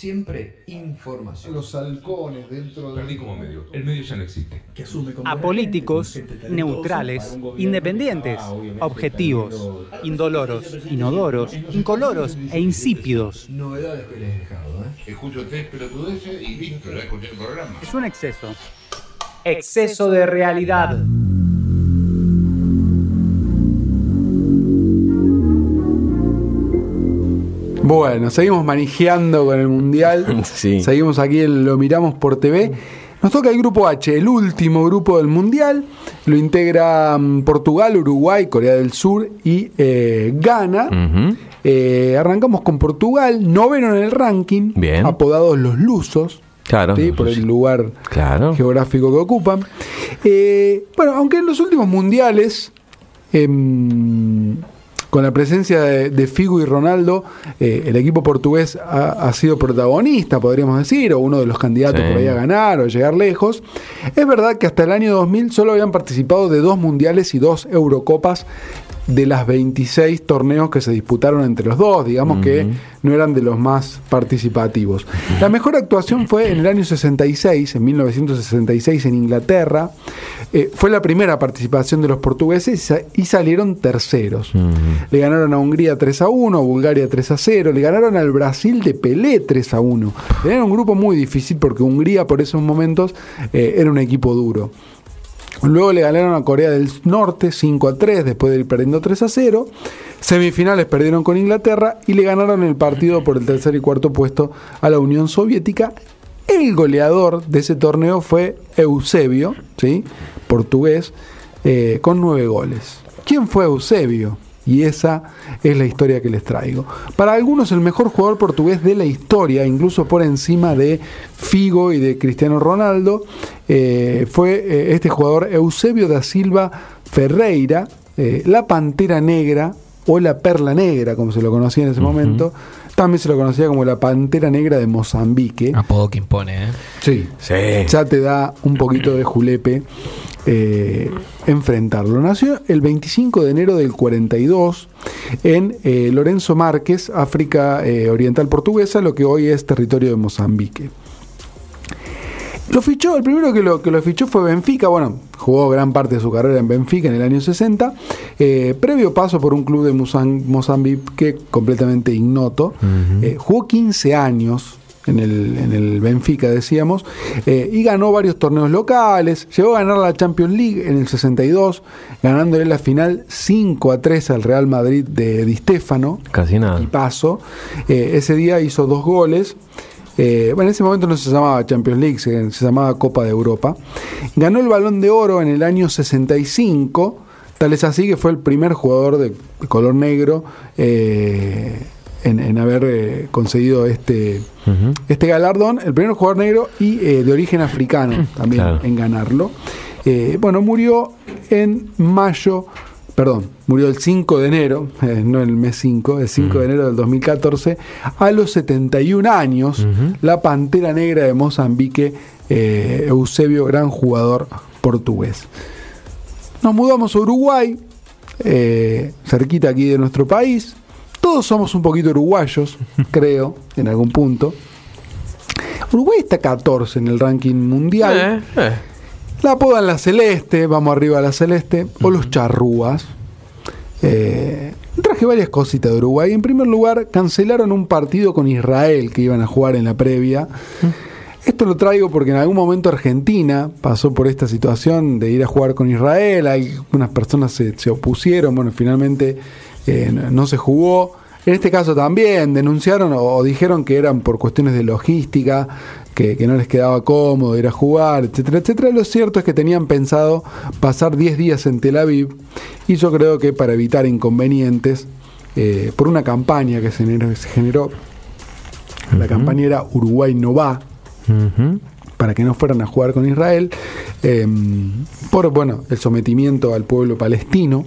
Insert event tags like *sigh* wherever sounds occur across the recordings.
siempre información. Los halcones dentro de... Perdí como medio. El medio ya no existe. Apolíticos, neutrales, independientes, objetivos, indoloros, inodoros, incoloros e insípidos. Novedades que les he dejado, ¿eh? Escucho tres pelotudeces y listo, ya escuché el programa. Es un exceso. Exceso de realidad. Bueno, seguimos manejando con el Mundial. *laughs* Sí. Seguimos aquí en Lo Miramos por TV. Nos toca el grupo H, el último grupo del Mundial. Lo integran Portugal, Uruguay, Corea del Sur y eh, Ghana. Eh, arrancamos con Portugal, noveno en el ranking, Bien. apodados los lusos. Claro. ¿sí? por el lugar Claro. geográfico que ocupan. Eh, bueno, aunque en los últimos mundiales, em, con la presencia de, de Figo y Ronaldo, eh, el equipo portugués ha, ha sido protagonista, podríamos decir, o uno de los candidatos Sí. por ahí a ganar o llegar lejos. Es verdad que hasta el año 2000 solo habían participado de dos mundiales y dos Eurocopas de las 26 torneos que se disputaron entre los dos, digamos que no eran de los más participativos. La mejor actuación fue en el año 66, en 1966 en Inglaterra. Eh, fue la primera participación de los portugueses y sa- y salieron terceros. Le ganaron a Hungría 3 a 1, a Bulgaria 3 a 0, le ganaron al Brasil de Pelé 3 a 1. Era un grupo muy difícil porque Hungría por esos momentos eh, era un equipo duro. Luego le ganaron a Corea del Norte 5 a 3 después de ir perdiendo 3 a 0. Semifinales perdieron con Inglaterra y le ganaron el partido por el tercer y cuarto puesto a la Unión Soviética. El goleador de ese torneo fue Eusebio, ¿sí? portugués, eh, con nueve goles. ¿Quién fue Eusebio? Y esa es la historia que les traigo. Para algunos el mejor jugador portugués de la historia, incluso por encima de Figo y de Cristiano Ronaldo, eh, fue eh, este jugador Eusebio da Silva Ferreira, eh, la Pantera Negra o la Perla Negra, como se lo conocía en ese momento. También se lo conocía como la Pantera Negra de Mozambique. Apodo que impone, ¿eh? Sí, Sí. ya te da un poquito de julepe eh, enfrentarlo. Nació el 25 de enero del 42 en eh, Lorenzo Márquez, África eh, Oriental Portuguesa, lo que hoy es territorio de Mozambique. Lo fichó, el primero que lo, que lo fichó fue Benfica, bueno, jugó gran parte de su carrera en Benfica en el año 60, eh, previo paso por un club de Mozam- Mozambique completamente ignoto, Eh, jugó 15 años en el, en el Benfica, decíamos, eh, y ganó varios torneos locales, llegó a ganar la Champions League en el 62, ganándole la final 5 a 3 al Real Madrid de Di Stéfano, Casi nada. y paso. Eh, ese día hizo dos goles. Eh, bueno, en ese momento no se llamaba Champions League, se, se llamaba Copa de Europa. Ganó el balón de oro en el año 65. Tal es así que fue el primer jugador de color negro eh, en, en haber eh, conseguido este, este galardón. El primer jugador negro y eh, de origen africano también Claro. en ganarlo. Eh, bueno, murió en mayo, perdón, murió el 5 de enero, *laughs* no el mes 5, el 5 de enero del 2014, a los 71 años, la Pantera Negra de Mozambique, Eusebio, gran jugador portugués. Nos mudamos a Uruguay, cerquita aquí de nuestro país. Todos somos un poquito uruguayos, *laughs* creo, en algún punto. Uruguay está 14 en el ranking mundial. Eh, eh. La apodan la Celeste, vamos arriba a la Celeste, o los Charrúas. Eh, traje varias cositas de Uruguay. En primer lugar, cancelaron un partido con Israel que iban a jugar en la previa. Esto lo traigo porque en algún momento Argentina pasó por esta situación de ir a jugar con Israel. Algunas personas se, se opusieron. Bueno, finalmente eh, no, se jugó. En este caso también denunciaron o, o dijeron que eran por cuestiones de logística, que, que no les quedaba cómodo ir a jugar, etcétera, etcétera. Lo cierto es que tenían pensado pasar 10 días en Tel Aviv y yo creo que para evitar inconvenientes, eh, por una campaña que se generó, se generó la campaña era Uruguay no va, para que no fueran a jugar con Israel, eh, por bueno, el sometimiento al pueblo palestino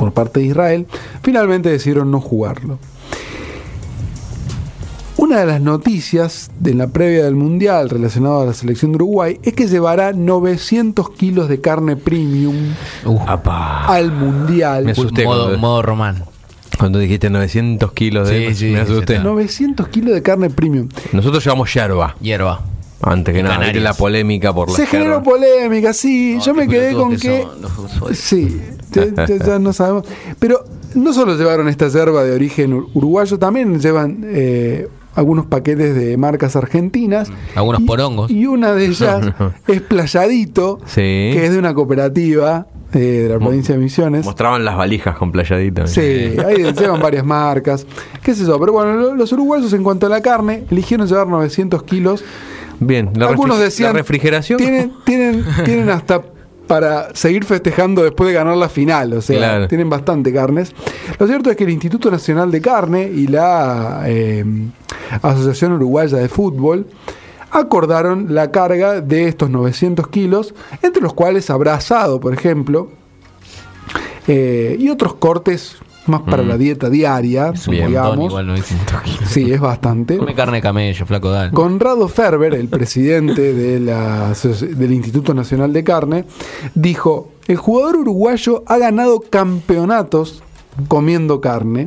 por parte de Israel, finalmente decidieron no jugarlo. Una de las noticias de la previa del Mundial relacionada a la selección de Uruguay es que llevará 900 kilos de carne premium Uh, al Mundial. Me asusté modo, cuando- modo román. Cuando dijiste 900 kilos de Sí, sí, me sí, asusté. sí, 900 kilos de carne premium. Nosotros llevamos yerba. Hierba. Antes que nada, la polémica por la Se generó polémica, sí. No, Yo me quedé con que. son. Sí, ya, no sabemos. Pero no solo llevaron esta yerba de origen ur- uruguayo, también llevan eh, algunos paquetes de marcas argentinas. Algunos Y- porongos. Y una de *laughs* ellas es Playadito, Sí. que es de una cooperativa eh, de la provincia de Misiones. Mostraban las valijas con playadita. Sí, ahí *laughs* llevan varias marcas. ¿Qué es eso? Pero bueno, lo- los uruguayos en cuanto a la carne, eligieron llevar 900 kilos. Bien, la, Algunos decían. la refrigeración. Tienen, tienen, tienen hasta para seguir festejando después de ganar la final. O sea, Claro. tienen bastante carnes. Lo cierto es que el Instituto Nacional de Carne y la eh, Asociación Uruguaya de Fútbol acordaron la carga de estos 900 kilos, entre los cuales habrá asado, por ejemplo, eh, y otros cortes más para Mm. la dieta diaria, Es Bien. igual 900 kilos. Sí, es bastante. Come carne de camello, flaco, dale. Conrado Ferber, el presidente de la del Instituto Nacional de Carne, dijo, el jugador uruguayo ha ganado campeonatos comiendo carne.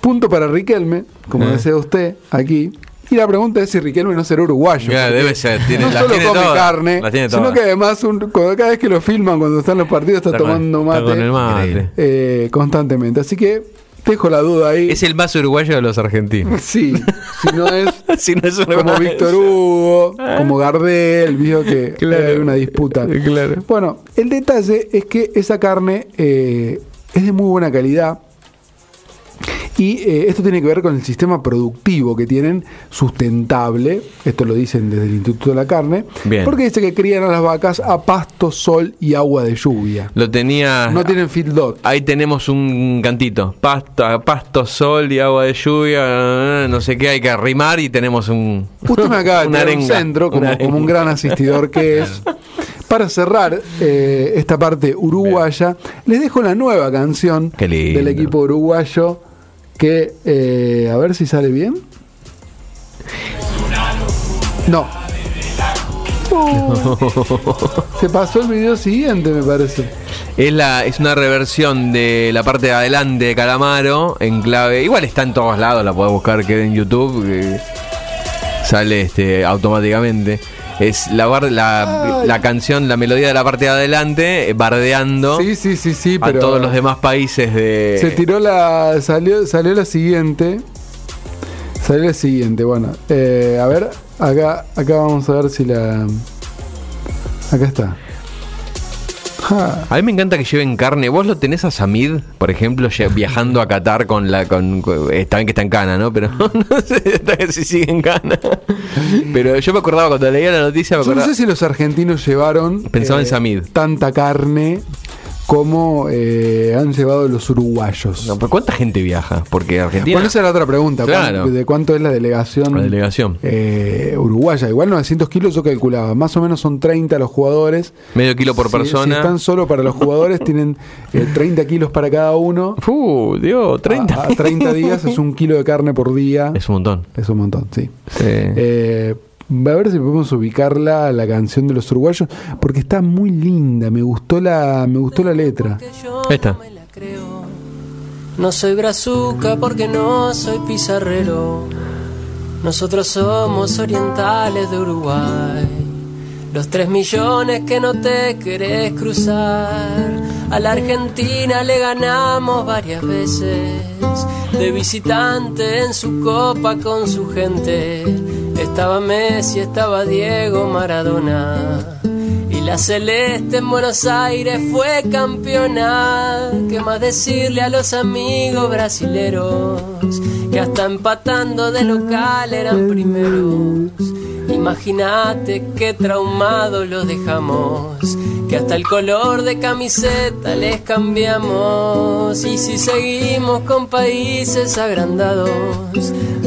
Punto para Riquelme, como Eh. desea usted aquí. Y la pregunta es si Riquelme no será uruguayo. Ya, debe ser, tiene- no las solo tiene come carne, tiene sino que además un- cuando- cada vez que lo filman cuando están los partidos está, Está tomando está mate, con el mate. eh, constantemente. Así que dejo la duda ahí. Es el más uruguayo de los argentinos. *laughs* Sí, si no es *laughs* si no es como. Víctor Hugo, como Gardel, vio que *laughs* Claro. hay una disputa. Claro. Bueno, el detalle es que esa carne eh, es de muy buena calidad. Y eh, esto tiene que ver con el sistema productivo que tienen, sustentable, esto lo dicen desde el Instituto de la Carne, Bien. porque dice que crían a las vacas a pasto, sol y agua de lluvia. Lo tenía. No tienen feedlot. Ahí tenemos un cantito. Pasto, pasto, sol y agua de lluvia. No sé qué, hay que arrimar y tenemos un. Usted me acaba de *laughs* tirar un centro, como, un gran asistidor que *laughs* es. Para cerrar eh, esta parte uruguaya, les dejo la nueva canción del equipo uruguayo que, eh, a ver si sale bien. No. *laughs* Se pasó el video siguiente, me parece. Es, la, es una reversión de la parte de adelante de Calamaro en clave. Igual está en todos lados, la podés buscar que en YouTube. que sale este automáticamente. Es la, la, la canción, la melodía de la parte de adelante, eh, bardeando Sí, sí, sí, sí, a pero. todos los demás países de. Se tiró la. Salió, salió la siguiente. Salió la siguiente, bueno. eh, a ver, acá, acá vamos a ver si la. Acá está. A mí me encanta que lleven carne. ¿Vos lo tenés a Samid, por ejemplo, viajando a Qatar con la. Con, está bien que está en cana, ¿no? Pero *laughs* no sé si sigue en cana. Pero yo me acordaba cuando leía la noticia, me Yo no acordaba. sé si los argentinos llevaron. eh, Pensaba en Samid. Tanta carne como eh, han llevado los uruguayos. No, pero ¿Cuánta gente viaja? Porque Argentina. Bueno, esa era la otra pregunta. Claro. ¿cuán- ¿De cuánto es la delegación? La delegación. eh, uruguaya. Igual 900 kilos yo calculaba. Más o menos son 30 los jugadores. Medio kilo por Si- persona. Si están solo para los jugadores, *laughs* tienen eh, 30 kilos para cada uno. Uh, Dios, 30. A, a 30 días es un kilo de carne por día. Es un montón. Es un montón, sí. Sí. A ver si podemos ubicarla, la canción de los uruguayos, porque está muy linda. Me gustó la, me gustó la letra. No soy brazuca porque no soy pizarrero. Nosotros somos orientales de Uruguay. Los tres millones que no te querés cruzar. A la Argentina le ganamos varias veces. De visitante en su copa con su gente. Estaba Messi, estaba Diego Maradona. Y la celeste en Buenos Aires fue campeona. ¿Qué más decirle a los amigos brasileros? Que hasta empatando de local eran primeros. Imagínate qué traumados los dejamos. Que hasta el color de camiseta les cambiamos. Y si seguimos con países agrandados,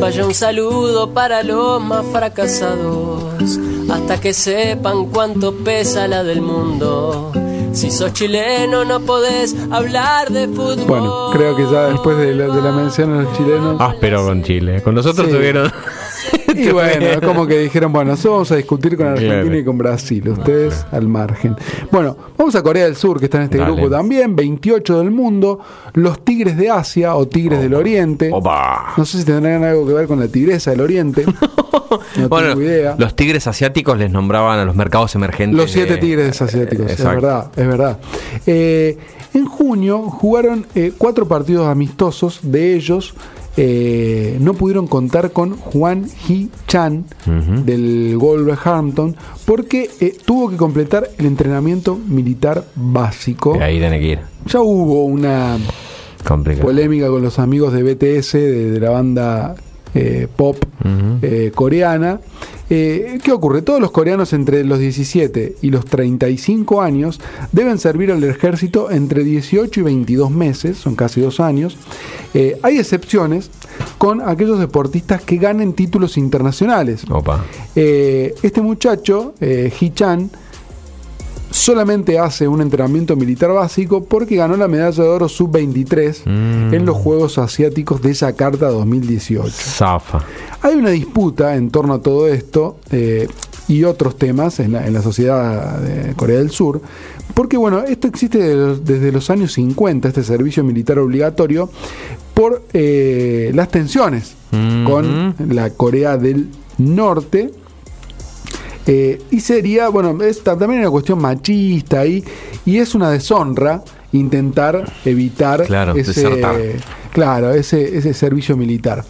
vaya un saludo para los más fracasados. Hasta que sepan cuánto pesa la del mundo. Si sos chileno no podés hablar de fútbol. Bueno, creo que ya después de la, de la mención a los chilenos. Áspero con Chile. Con nosotros Sí. tuvieron. *laughs* Y bueno, es *laughs* como que dijeron, bueno, nosotros vamos a discutir con Argentina Claro. y con Brasil, ustedes al margen. Bueno, vamos a Corea del Sur, que está en este Dale. grupo también, 28 del mundo, los Tigres de Asia o Tigres del Oriente. Opa. No sé si tendrán algo que ver con la tigresa del Oriente. *laughs* No bueno, tengo idea. los tigres asiáticos les nombraban a los mercados emergentes. Los siete de- tigres asiáticos, es verdad, es verdad. Eh, en junio jugaron eh, cuatro partidos amistosos, de ellos eh, no pudieron contar con Juan Hee Chan del Wolverhampton porque eh, tuvo que completar el entrenamiento militar básico. Y ahí tiene que ir. Ya hubo una Complicado. polémica con los amigos de BTS, de, de la banda eh, pop eh, coreana. Eh, ¿Qué ocurre? Todos los coreanos entre los 17 y los 35 años deben servir al ejército entre 18 y 22 meses, son casi dos años. Hay excepciones con aquellos deportistas que ganen títulos internacionales. Opa. Este muchacho, eh, Hee-chan, solamente hace un entrenamiento militar básico porque ganó la medalla de oro sub-23 Mm. en los Juegos Asiáticos de Yakarta 2018. Zafa. Hay una disputa en torno a todo esto eh, y otros temas en la, en la sociedad de Corea del Sur, porque bueno, esto existe los- desde los años 50, este servicio militar obligatorio, por eh, las tensiones Mhm. con la Corea del Norte. Eh, y sería, bueno, es ta- también una cuestión machista ahí, y es una deshonra intentar evitar Claro, ese, desertar. claro, ese, ese servicio militar.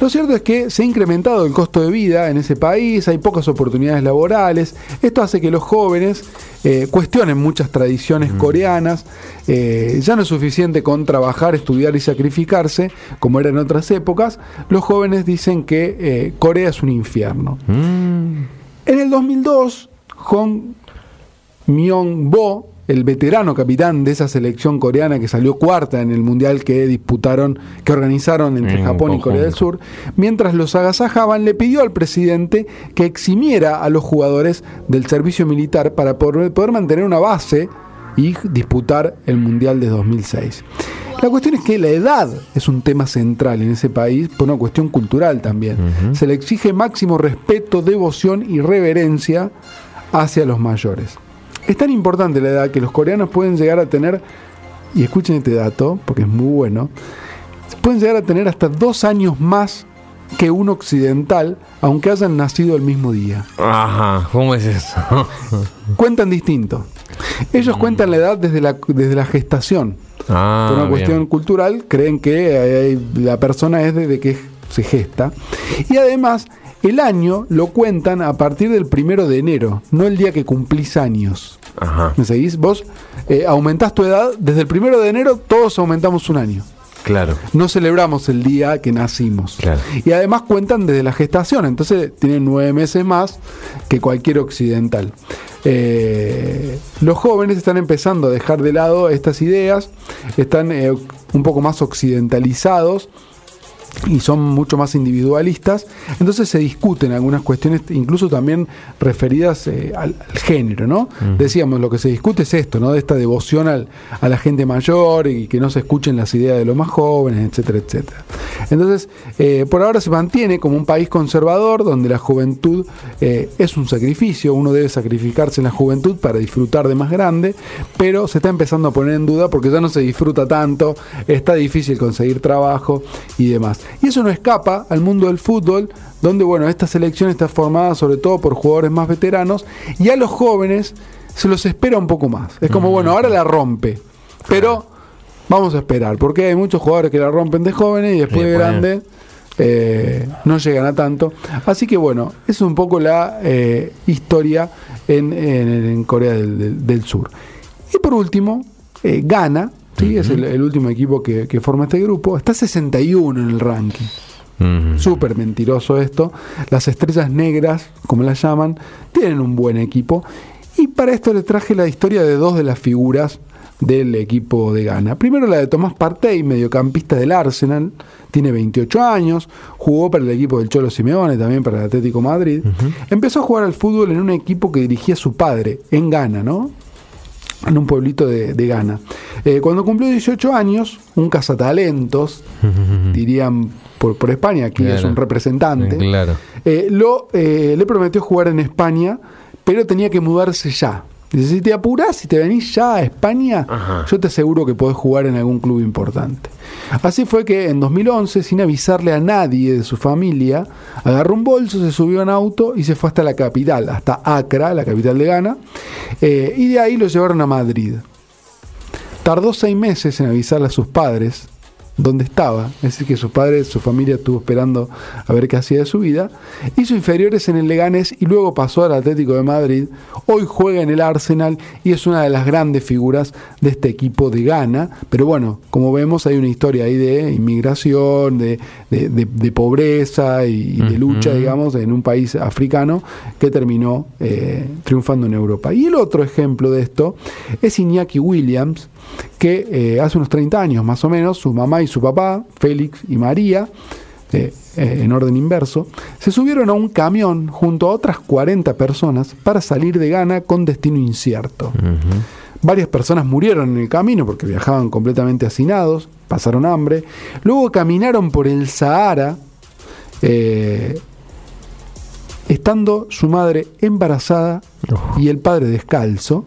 Lo cierto es que se ha incrementado el costo de vida en ese país, hay pocas oportunidades laborales, esto hace que los jóvenes eh, cuestionen muchas tradiciones coreanas, eh, ya no es suficiente con trabajar, estudiar y sacrificarse, como era en otras épocas, los jóvenes dicen que eh, Corea es un infierno. En el 2002, Hong Myung-bo, el veterano capitán de esa selección coreana que salió cuarta en el mundial que disputaron, que organizaron entre En Japón y Corea del. Sur, mientras los agasajaban, le pidió al presidente que eximiera a los jugadores del servicio militar para poder, poder mantener una base y disputar el mundial de 2006. La cuestión es que la edad es un tema central en ese país por una cuestión cultural también. Se le exige máximo respeto, devoción y reverencia hacia los mayores. Es tan importante la edad que los coreanos pueden llegar a tener, y escuchen este dato porque es muy bueno, pueden llegar a tener hasta dos años más que un occidental, aunque hayan nacido el mismo día. Ajá, ¿cómo es eso? *laughs* Cuentan distinto. Ellos cuentan la edad desde la, desde la gestación. ah, Por una bien. cuestión cultural, creen que eh, la persona es desde que se gesta. Y además, el año lo cuentan a partir del primero de enero, no el día que cumplís años. Ajá, ¿Me seguís? Vos eh, aumentás tu edad, desde el primero de enero todos aumentamos un año. Claro. No celebramos el día que nacimos. Claro. Y además cuentan desde la gestación, entonces tienen nueve meses más que cualquier occidental. Eh, los jóvenes están empezando a dejar de lado estas ideas, están eh, un poco más occidentalizados y son mucho más individualistas, entonces se discuten algunas cuestiones, incluso también referidas eh, al, al género, ¿no? Decíamos, lo que se discute es esto, ¿no? De esta devoción al- a la gente mayor y que no se escuchen las ideas de los más jóvenes, etcétera, etcétera. Entonces, eh, por ahora se mantiene como un país conservador donde la juventud eh, es un sacrificio, uno debe sacrificarse en la juventud para disfrutar de más grande, pero se está empezando a poner en duda porque ya no se disfruta tanto, está difícil conseguir trabajo y demás. Y eso no escapa al mundo del fútbol, donde bueno, esta selección está formada sobre todo por jugadores más veteranos y a los jóvenes se los espera un poco más. Es como, bueno, ahora la rompe, pero vamos a esperar, porque hay muchos jugadores que la rompen de jóvenes y después de grande eh, no llegan a tanto. Así que bueno, es un poco la eh, historia en, en- en Corea del, del- del Sur. Y por último, eh, Ghana, ¿sí? es el, el último equipo que, que forma este grupo, está 61 en el ranking. Ujú. Súper mentiroso esto. Las estrellas negras, como las llaman, tienen un buen equipo. Y para esto les traje la historia de dos de las figuras del equipo de Ghana. Primero la de Tomás Partey, mediocampista del Arsenal, tiene 28 años, jugó para el equipo del Cholo Simeone, también para el Atlético Madrid. Empezó a jugar al fútbol en un equipo que dirigía su padre, en Ghana, ¿no? En un pueblito de, de Ghana. Eh, cuando cumplió 18 años, un cazatalentos, *laughs* dirían por, por España, aquí es un representante, Claro. eh, lo, eh, le prometió jugar en España, pero tenía que mudarse ya. Dice, si te apurás, si te venís ya a España, yo te aseguro que podés jugar en algún club importante. Así fue que en 2011, sin avisarle a nadie de su familia, agarró un bolso, se subió en auto y se fue hasta la capital, hasta Accra, la capital de Ghana, eh, y de ahí lo llevaron a Madrid. Tardó seis meses en avisarle a sus padres dónde estaba, es decir, que sus padres, su familia estuvo esperando a ver qué hacía de su vida. Hizo inferiores en el Leganés y luego pasó al Atlético de Madrid. Hoy juega en el Arsenal y es una de las grandes figuras de este equipo de Ghana. Pero bueno, como vemos, hay una historia ahí de inmigración, de, de- de- de pobreza y de lucha, digamos, en un país africano que terminó eh, triunfando en Europa. Y el otro ejemplo de esto es Iñaki Williams, que eh, hace unos 30 años más o menos, su mamá y su papá, Félix y María, eh, eh, en orden inverso, se subieron a un camión junto a otras 40 personas para salir de Ghana con destino incierto. Varias personas murieron en el camino porque viajaban completamente hacinados, pasaron hambre. Luego caminaron por el Sahara, eh, estando su madre embarazada y el padre descalzo.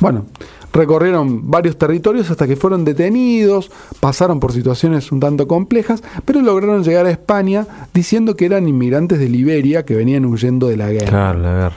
Bueno, recorrieron varios territorios hasta que fueron detenidos, pasaron por situaciones un tanto complejas, pero lograron llegar a España diciendo que eran inmigrantes de Liberia que venían huyendo de la guerra. Claro, a ver.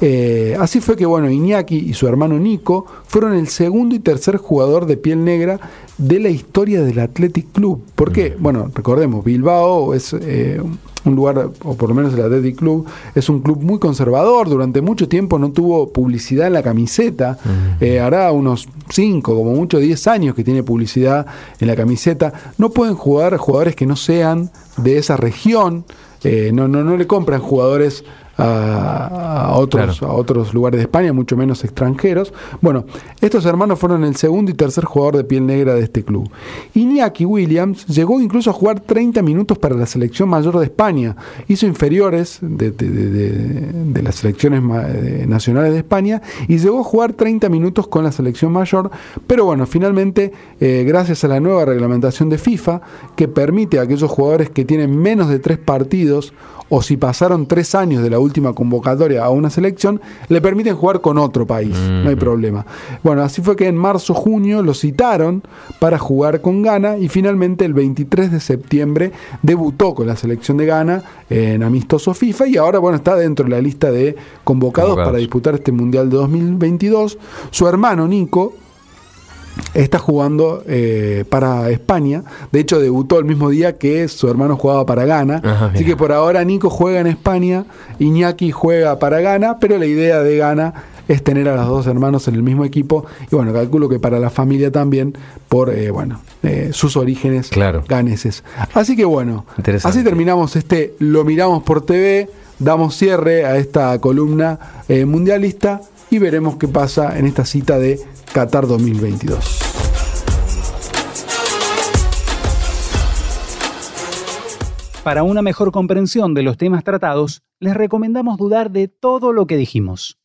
Eh, así fue que bueno, Iñaki y su hermano Nico fueron el segundo y tercer jugador de piel negra de la historia del Athletic Club. ¿Por qué? Bueno, recordemos, Bilbao es eh, un lugar, o por lo menos el Athletic Club, es un club muy conservador. Durante mucho tiempo no tuvo publicidad en la camiseta. Eh, hará unos 5, como mucho 10 años que tiene publicidad en la camiseta. No pueden jugar jugadores que no sean de esa región. Eh, no, no, no le compran jugadores a, a otros, Claro. a otros lugares de España, mucho menos extranjeros. Bueno, estos hermanos fueron el segundo y tercer jugador de piel negra de este club. Iñaki Williams llegó incluso a jugar 30 minutos para la selección mayor de España. Hizo inferiores de, de- de- de- de las selecciones eh, nacionales de España y llegó a jugar 30 minutos con la selección mayor. Pero bueno, finalmente, eh, gracias a la nueva reglamentación de FIFA, que permite a aquellos jugadores que tienen menos de tres partidos o si pasaron tres años de la última convocatoria a una selección, le permiten jugar con otro país, no hay problema. Bueno, así fue que en marzo-junio lo citaron para jugar con Ghana y finalmente el 23 de septiembre debutó con la selección de Ghana en amistoso FIFA y ahora bueno está dentro de la lista de convocados, Convocados. para disputar este Mundial de 2022. Su hermano Nico está jugando eh, para España. De hecho, debutó el mismo día que su hermano jugaba para Ghana. Ajá, Así que por ahora Nico juega en España, Iñaki juega para Ghana, pero la idea de Ghana es tener a los dos hermanos en el mismo equipo. Y bueno, calculo que para la familia también, por eh, bueno, eh, sus orígenes Claro. ganeses. Así que bueno, así terminamos este Lo Miramos por TV. Damos cierre a esta columna eh, mundialista y veremos qué pasa en esta cita de Qatar 2022. Para una mejor comprensión de los temas tratados, les recomendamos dudar de todo lo que dijimos.